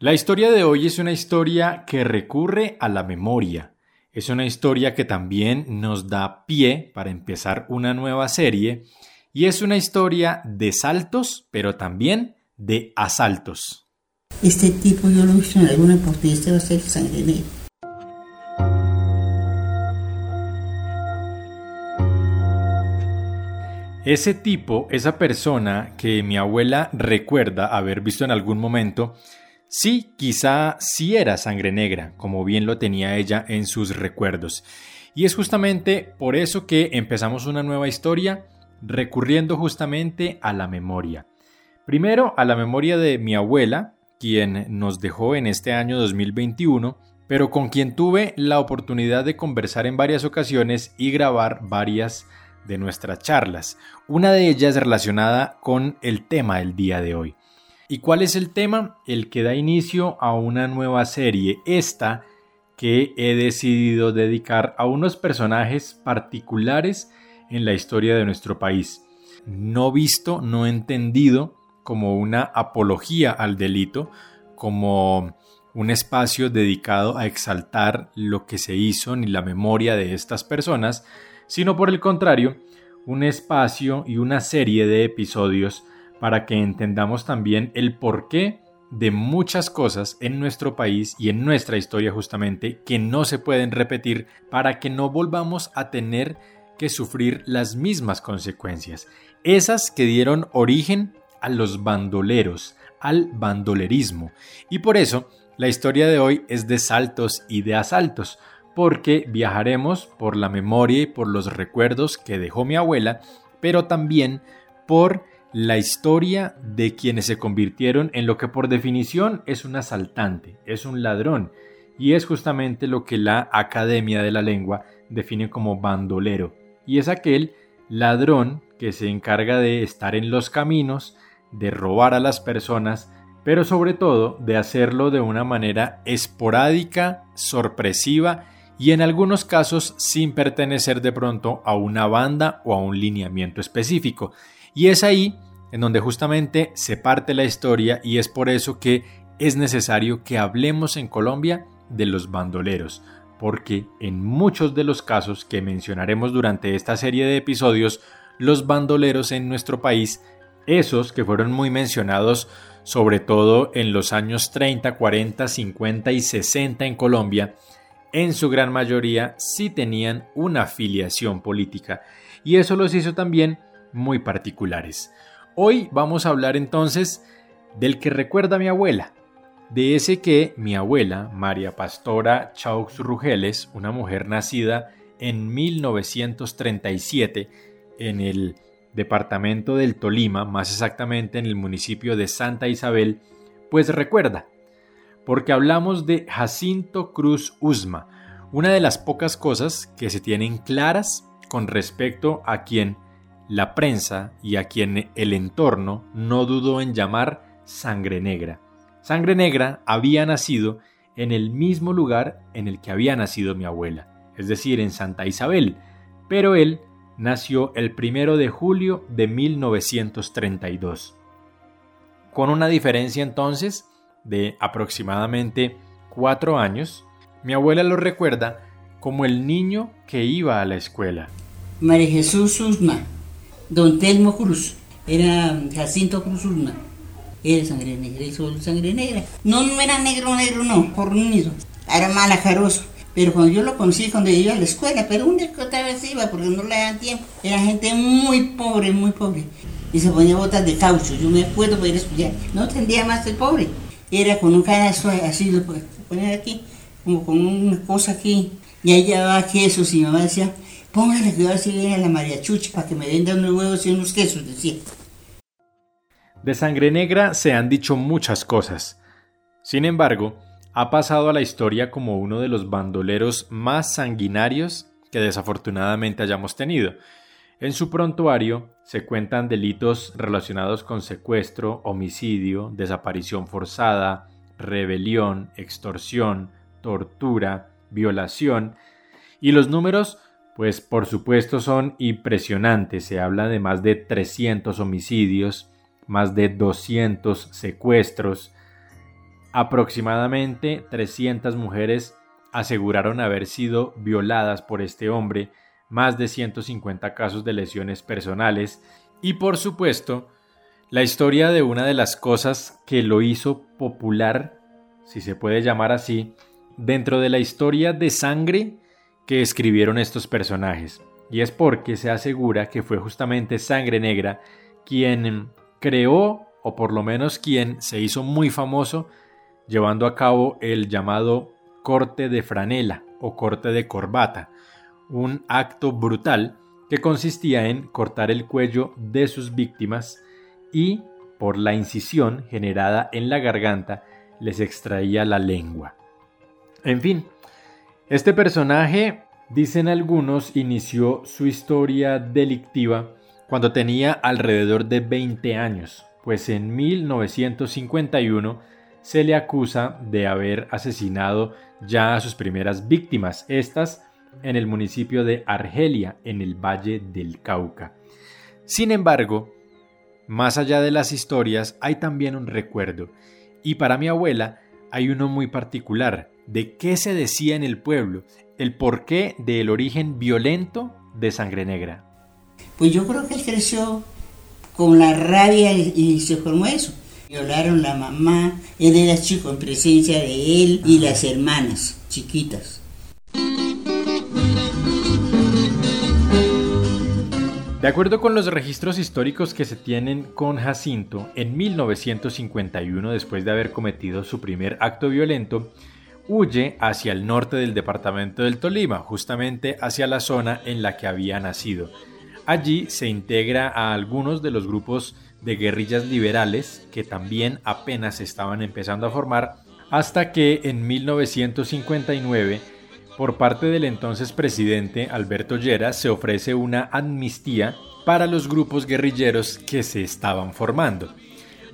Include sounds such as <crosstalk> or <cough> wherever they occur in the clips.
La historia de hoy es una historia que recurre a la memoria. Es una historia que también nos da pie para empezar una nueva serie y es una historia de saltos, pero también de asaltos. Este tipo yo lo he visto en alguna parte, este va a ser. Ese tipo, esa persona que mi abuela recuerda haber visto en algún momento, Sí, quizá sí era sangre negra, como bien lo tenía ella en sus recuerdos. Y es justamente por eso que empezamos una nueva historia recurriendo justamente a la memoria. Primero a la memoria de mi abuela, quien nos dejó en este año 2021, pero con quien tuve la oportunidad de conversar en varias ocasiones y grabar varias de nuestras charlas, una de ellas relacionada con el tema del día de hoy. ¿Y cuál es el tema? El que da inicio a una nueva serie, esta que he decidido dedicar a unos personajes particulares en la historia de nuestro país. No visto, no entendido como una apología al delito, como un espacio dedicado a exaltar lo que se hizo ni la memoria de estas personas, sino por el contrario, un espacio y una serie de episodios para que entendamos también el porqué de muchas cosas en nuestro país y en nuestra historia justamente que no se pueden repetir para que no volvamos a tener que sufrir las mismas consecuencias, esas que dieron origen a los bandoleros, al bandolerismo. Y por eso la historia de hoy es de saltos y de asaltos, porque viajaremos por la memoria y por los recuerdos que dejó mi abuela, pero también por la historia de quienes se convirtieron en lo que por definición es un asaltante, es un ladrón, y es justamente lo que la Academia de la Lengua define como bandolero, y es aquel ladrón que se encarga de estar en los caminos, de robar a las personas, pero sobre todo de hacerlo de una manera esporádica, sorpresiva y en algunos casos sin pertenecer de pronto a una banda o a un lineamiento específico. Y es ahí en donde justamente se parte la historia y es por eso que es necesario que hablemos en Colombia de los bandoleros, porque en muchos de los casos que mencionaremos durante esta serie de episodios, los bandoleros en nuestro país, esos que fueron muy mencionados sobre todo en los años 30, 40, 50 y 60 en Colombia, en su gran mayoría sí tenían una afiliación política. Y eso los hizo también muy particulares. Hoy vamos a hablar entonces del que recuerda a mi abuela, de ese que mi abuela, María Pastora Chaux Rugeles, una mujer nacida en 1937 en el departamento del Tolima, más exactamente en el municipio de Santa Isabel, pues recuerda, porque hablamos de Jacinto Cruz Usma, una de las pocas cosas que se tienen claras con respecto a quien la prensa y a quien el entorno no dudó en llamar Sangre Negra. Sangre Negra había nacido en el mismo lugar en el que había nacido mi abuela, es decir, en Santa Isabel, pero él nació el primero de julio de 1932. Con una diferencia entonces de aproximadamente cuatro años, mi abuela lo recuerda como el niño que iba a la escuela. María Jesús Usma, Don Telmo Cruz, era Jacinto Cruz Ulma, era sangre negra solo sangre negra. No, no era negro, negro, no, por unido. Era malacaroso. Pero cuando yo lo conocí, cuando yo iba a la escuela, pero un día que otra vez iba, porque no le daban tiempo. Era gente muy pobre, muy pobre. Y se ponía botas de caucho. Yo me acuerdo para ir estudiar. No tendría más el pobre. Era con un canasto así, lo ponía aquí, como con una cosa aquí. Y ahí llevaba quesos y mi mamá decía, Póngale ahora sí viene a la María Chuchi para que me venda unos huevos y unos quesos, decía. De sangre negra se han dicho muchas cosas. Sin embargo, ha pasado a la historia como uno de los bandoleros más sanguinarios que desafortunadamente hayamos tenido. En su prontuario se cuentan delitos relacionados con secuestro, homicidio, desaparición forzada, rebelión, extorsión, tortura, violación, y los números pues por supuesto son impresionantes. Se habla de más de 300 homicidios, más de 200 secuestros, Aproximadamente 300 mujeres aseguraron haber sido violadas por este hombre, más de 150 casos de lesiones personales y por supuesto la historia de una de las cosas que lo hizo popular, si se puede llamar así, dentro de la historia de sangre que escribieron estos personajes. Y es porque se asegura que fue justamente Sangre Negra quien creó, o por lo menos quien se hizo muy famoso, llevando a cabo el llamado corte de franela o corte de corbata, un acto brutal que consistía en cortar el cuello de sus víctimas y, por la incisión generada en la garganta, les extraía la lengua. En fin, este personaje, dicen algunos, inició su historia delictiva cuando tenía alrededor de 20 años, pues en 1951 se le acusa de haber asesinado ya a sus primeras víctimas, estas en el municipio de Argelia, en el Valle del Cauca. Sin embargo, más allá de las historias hay también un recuerdo, y para mi abuela hay uno muy particular, de qué se decía en el pueblo, el porqué del origen violento de Sangre Negra. Pues yo creo que él creció con la rabia y se formó eso. Violaron la mamá, él era chico en presencia de él y las hermanas chiquitas. De acuerdo con los registros históricos que se tienen con Jacinto, en 1951, después de haber cometido su primer acto violento, huye hacia el norte del departamento del Tolima, justamente hacia la zona en la que había nacido. Allí se integra a algunos de los grupos de guerrillas liberales que también apenas estaban empezando a formar, hasta que en 1959, por parte del entonces presidente Alberto Lleras, se ofrece una amnistía para los grupos guerrilleros que se estaban formando.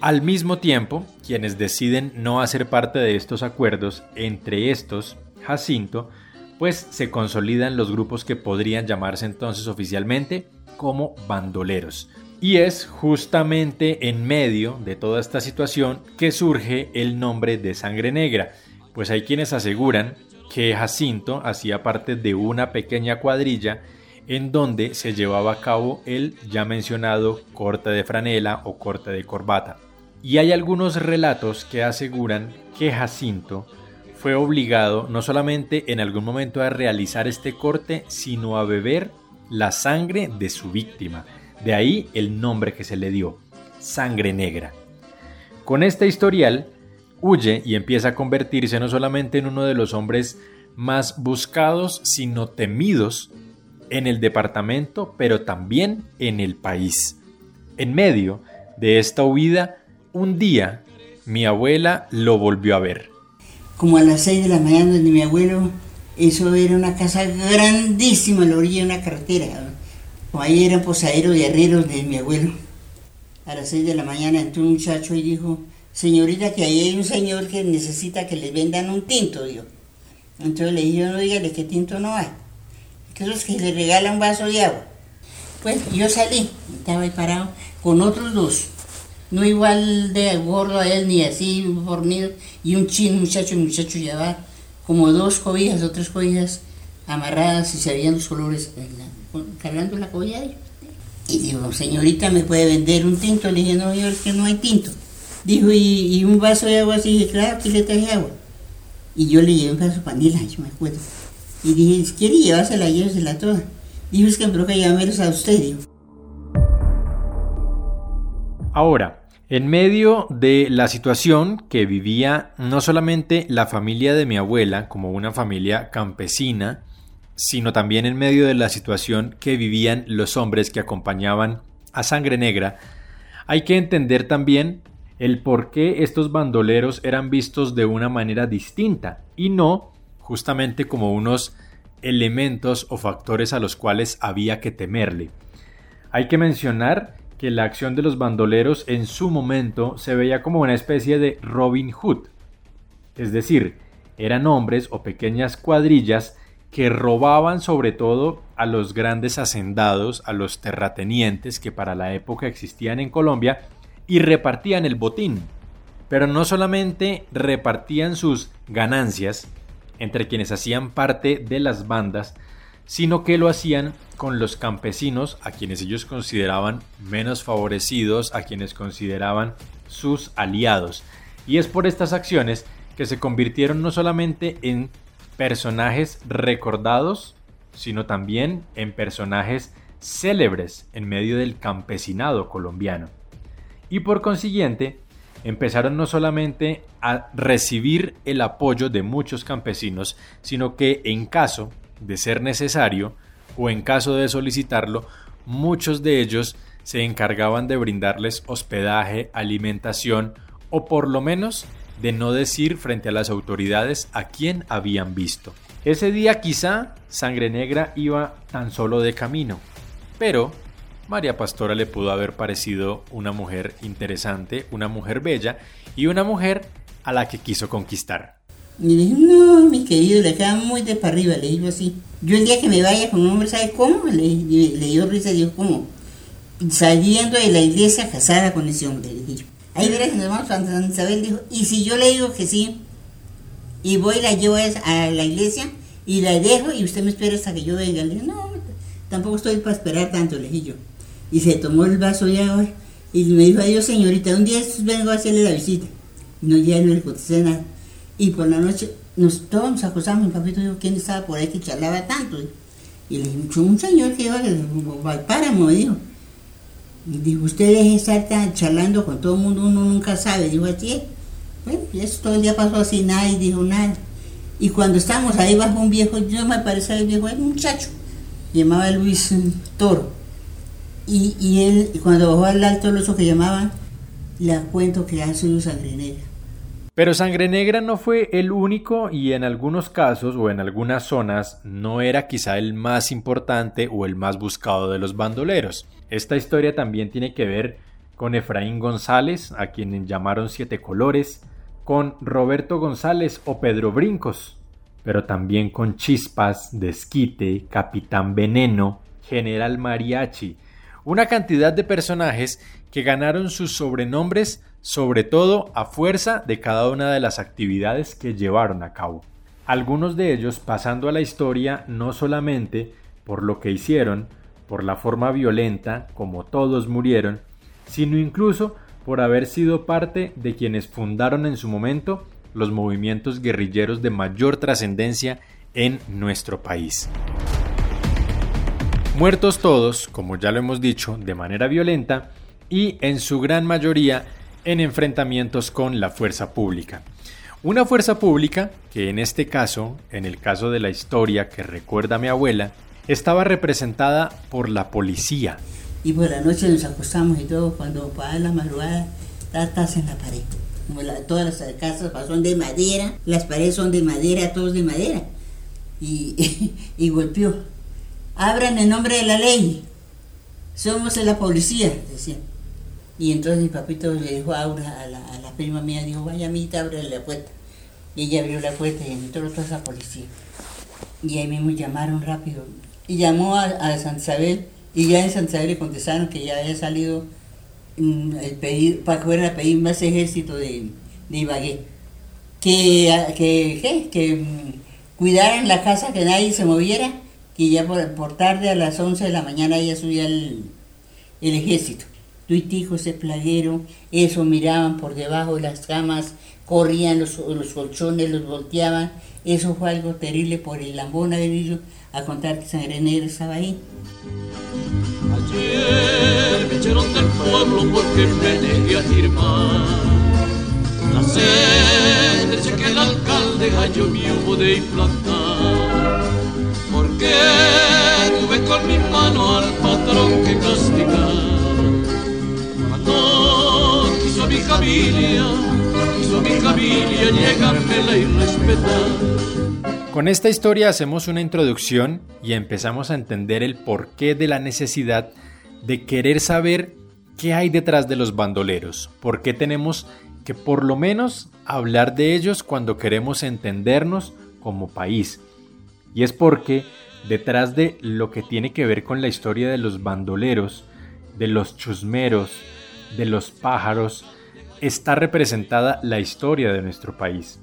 Al mismo tiempo, quienes deciden no hacer parte de estos acuerdos, entre estos Jacinto, pues se consolidan los grupos que podrían llamarse entonces oficialmente como bandoleros. Y es justamente en medio de toda esta situación que surge el nombre de Sangre Negra, pues hay quienes aseguran que Jacinto hacía parte de una pequeña cuadrilla en donde se llevaba a cabo el ya mencionado corte de franela o corte de corbata. Y hay algunos relatos que aseguran que Jacinto fue obligado no solamente en algún momento a realizar este corte, sino a beber la sangre de su víctima. De ahí el nombre que se le dio, sangre negra. Con este historial, huye y empieza a convertirse no solamente en uno de los hombres más buscados, sino temidos en el departamento, pero también en el país. En medio de esta huida, un día mi abuela lo volvió a ver. Como a las seis de la mañana de mi abuelo, eso era una casa grandísima en la orilla de una carretera. Ahí eran posaderos y arrieros de mi abuelo. A las seis de la mañana entró un muchacho y dijo, señorita, que ahí hay un señor que necesita que le vendan un tinto, dijo. Entonces le dije, no dígale que tinto no hay. Que es que le regala un vaso de agua. Pues yo salí, estaba ahí parado con otros dos. No igual de gordo a él, ni así fornido. Y un chino, muchacho, un muchacho llevaba como dos cobijas o tres cobijas amarradas y se veían los colores cargando la cobija. Y digo, señorita, ¿me puede vender un tinto? Le dije, no, yo es que no hay tinto. Dijo, ¿y, un vaso de agua? así dije, claro, aquí le traje agua. Y yo le llevé un vaso de panela, yo me acuerdo. Y dije, ¿quiere llevársela? Llévesela toda. Dijo, es que me que a usted, dijo. Ahora, en medio de la situación que vivía no solamente la familia de mi abuela como una familia campesina, sino también en medio de la situación que vivían los hombres que acompañaban a Sangre Negra, hay que entender también el por qué estos bandoleros eran vistos de una manera distinta y no justamente como unos elementos o factores a los cuales había que temerle. Hay que mencionar que la acción de los bandoleros en su momento se veía como una especie de Robin Hood, es decir, eran hombres o pequeñas cuadrillas que robaban sobre todo a los grandes hacendados, a los terratenientes que para la época existían en Colombia y repartían el botín. Pero no solamente repartían sus ganancias entre quienes hacían parte de las bandas, sino que lo hacían con los campesinos a quienes ellos consideraban menos favorecidos, a quienes consideraban sus aliados. Y es por estas acciones que se convirtieron no solamente en personajes recordados, sino también en personajes célebres en medio del campesinado colombiano. Y por consiguiente, empezaron no solamente a recibir el apoyo de muchos campesinos, sino que en caso de ser necesario o en caso de solicitarlo, muchos de ellos se encargaban de brindarles hospedaje, alimentación o por lo menos de no decir frente a las autoridades a quién habían visto. Ese día quizá Sangre Negra iba tan solo de camino, pero María Pastora le pudo haber parecido una mujer interesante, una mujer bella y una mujer a la que quiso conquistar. Y le dije, no, mi querido, le queda muy de para arriba, le digo así. Yo el día que me vaya con un hombre, ¿sabe cómo? Le, le, dio risa, dijo, ¿cómo? Saliendo de la iglesia casada con ese hombre, le dije Ahí verás nos vamos a Santa Isabel, dijo, y si yo le digo que sí, y voy la llevo a la iglesia, y la dejo, y usted me espera hasta que yo venga. Le dije, no, tampoco estoy para esperar tanto, le dije yo. Y se tomó el vaso ya hoy, y me dijo, adiós señorita, un día vengo a hacerle la visita. No, ya no le contesté nada. Y por la noche, nos, todos nos acostamos, mi papito dijo, ¿quién estaba por ahí que charlaba tanto? Y le dije, un señor que iba al páramo, dijo. Y dijo, usted deje estar charlando con todo el mundo, uno nunca sabe. Dijo así, bueno, y eso todo el día pasó así, nadie dijo nada. Y cuando estábamos ahí bajo un viejo, yo me parecía el viejo, era un muchacho, llamaba Luis Toro. Y, y él, cuando bajó al alto, lo que llamaban, le cuento que hace un sangre negra. Pero Sangre Negra no fue el único y en algunos casos o en algunas zonas no era quizá el más importante o el más buscado de los bandoleros. Esta historia también tiene que ver con Efraín González, a quien llamaron Siete Colores, con Roberto González o Pedro Brincos, pero también con Chispas, Desquite, Capitán Veneno, General Mariachi, una cantidad de personajes que ganaron sus sobrenombres sobre todo a fuerza de cada una de las actividades que llevaron a cabo. Algunos de ellos pasando a la historia no solamente por lo que hicieron, por la forma violenta como todos murieron, sino incluso por haber sido parte de quienes fundaron en su momento los movimientos guerrilleros de mayor trascendencia en nuestro país. Muertos todos, como ya lo hemos dicho, de manera violenta y en su gran mayoría en enfrentamientos con la fuerza pública. Una fuerza pública que en este caso, en el caso de la historia que recuerda a mi abuela, estaba representada por la policía. Y por la noche nos acostamos y todo, cuando para la madrugada, estás en la pared. todas las casas son de madera, las paredes son de madera, todos de madera. Y, <laughs> y golpeó. Abran en nombre de la ley. Somos la policía, decía. Y entonces mi papito le dijo a Aura, a la, a la prima mía, dijo, vaya amita, abre la puerta. Y ella abrió la puerta y entró toda esa policía. Y ahí mismo llamaron rápido. Y llamó a, a Santa Isabel, y ya en Santa Isabel le contestaron que ya había salido mm, el pedir, para que fueran a pedir más ejército de, de Ibagué. Que, que, que mm, cuidaran la casa, que nadie se moviera, que ya por, por tarde a las 11 de la mañana ya subía el, el ejército tuitijo ese plaguero, eso miraban por debajo de las camas, corrían los, los colchones, los volteaban, eso fue algo terrible por el lambón de a contar que Sangre Negra estaba ahí. Ayer me echaron del pueblo porque me negué a firmar. La sentencia que el alcalde halló mi hubo de implantar, con esta historia hacemos una introducción y empezamos a entender el porqué de la necesidad de querer saber qué hay detrás de los bandoleros, por qué tenemos que por lo menos hablar de ellos cuando queremos entendernos como país. Y es porque detrás de lo que tiene que ver con la historia de los bandoleros, de los chusmeros, de los pájaros, está representada la historia de nuestro país,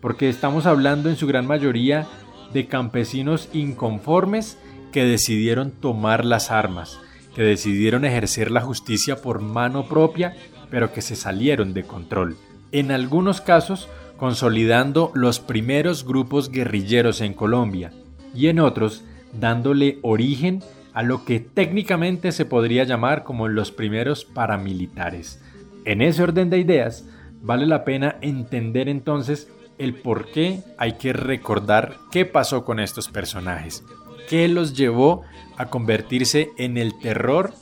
porque estamos hablando en su gran mayoría de campesinos inconformes que decidieron tomar las armas, que decidieron ejercer la justicia por mano propia, pero que se salieron de control. En algunos casos, consolidando los primeros grupos guerrilleros en Colombia, y en otros, dándole origen a lo que técnicamente se podría llamar como los primeros paramilitares. En ese orden de ideas, vale la pena entender entonces el por qué hay que recordar qué pasó con estos personajes, qué los llevó a convertirse en el terror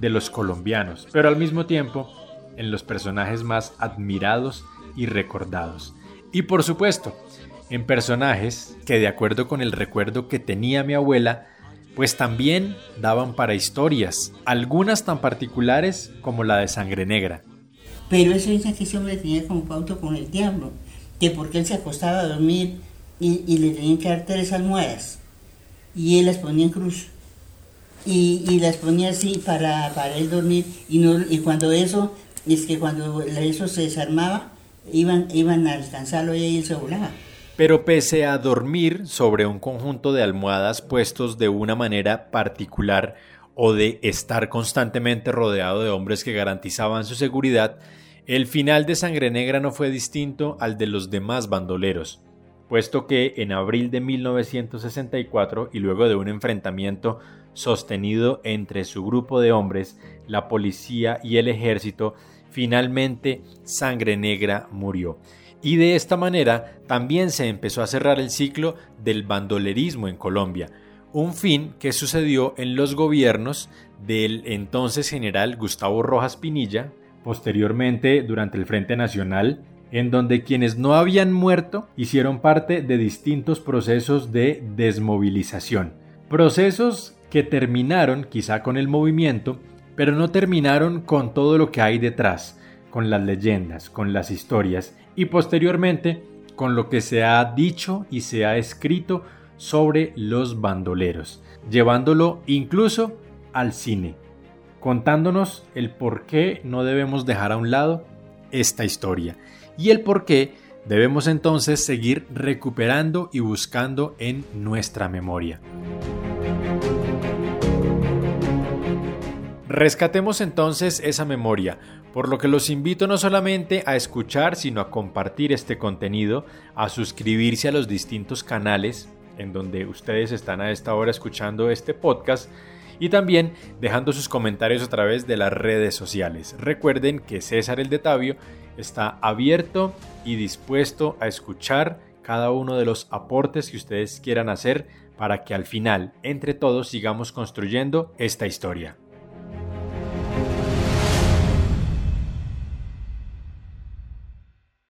de los colombianos, pero al mismo tiempo en los personajes más admirados y recordados. Y por supuesto, en personajes que de acuerdo con el recuerdo que tenía mi abuela, pues también daban para historias, algunas tan particulares como la de Sangre Negra. Pero eso dice que ese hombre tenía como pauto con el diablo, que porque él se acostaba a dormir y, le tenían que dar tres almohadas, y él las ponía en cruz, y, las ponía así para, para él dormir, y, no, y cuando eso, es que cuando eso se desarmaba, iban, iban a alcanzarlo y él se volaba. Pero pese a dormir sobre un conjunto de almohadas puestos de una manera particular o de estar constantemente rodeado de hombres que garantizaban su seguridad, el final de Sangre Negra no fue distinto al de los demás bandoleros, puesto que en abril de 1964 y luego de un enfrentamiento sostenido entre su grupo de hombres, la policía y el ejército, finalmente Sangre Negra murió. Y de esta manera también se empezó a cerrar el ciclo del bandolerismo en Colombia, un fin que sucedió en los gobiernos del entonces general Gustavo Rojas Pinilla, posteriormente durante el Frente Nacional, en donde quienes no habían muerto hicieron parte de distintos procesos de desmovilización, procesos que terminaron quizá con el movimiento, pero no terminaron con todo lo que hay detrás, con las leyendas, con las historias y posteriormente con lo que se ha dicho y se ha escrito sobre los bandoleros, llevándolo incluso al cine, contándonos el por qué no debemos dejar a un lado esta historia y el por qué debemos entonces seguir recuperando y buscando en nuestra memoria. Rescatemos entonces esa memoria, por lo que los invito no solamente a escuchar, sino a compartir este contenido, a suscribirse a los distintos canales en donde ustedes están a esta hora escuchando este podcast y también dejando sus comentarios a través de las redes sociales. Recuerden que César el de Tabio está abierto y dispuesto a escuchar cada uno de los aportes que ustedes quieran hacer para que al final, entre todos, sigamos construyendo esta historia.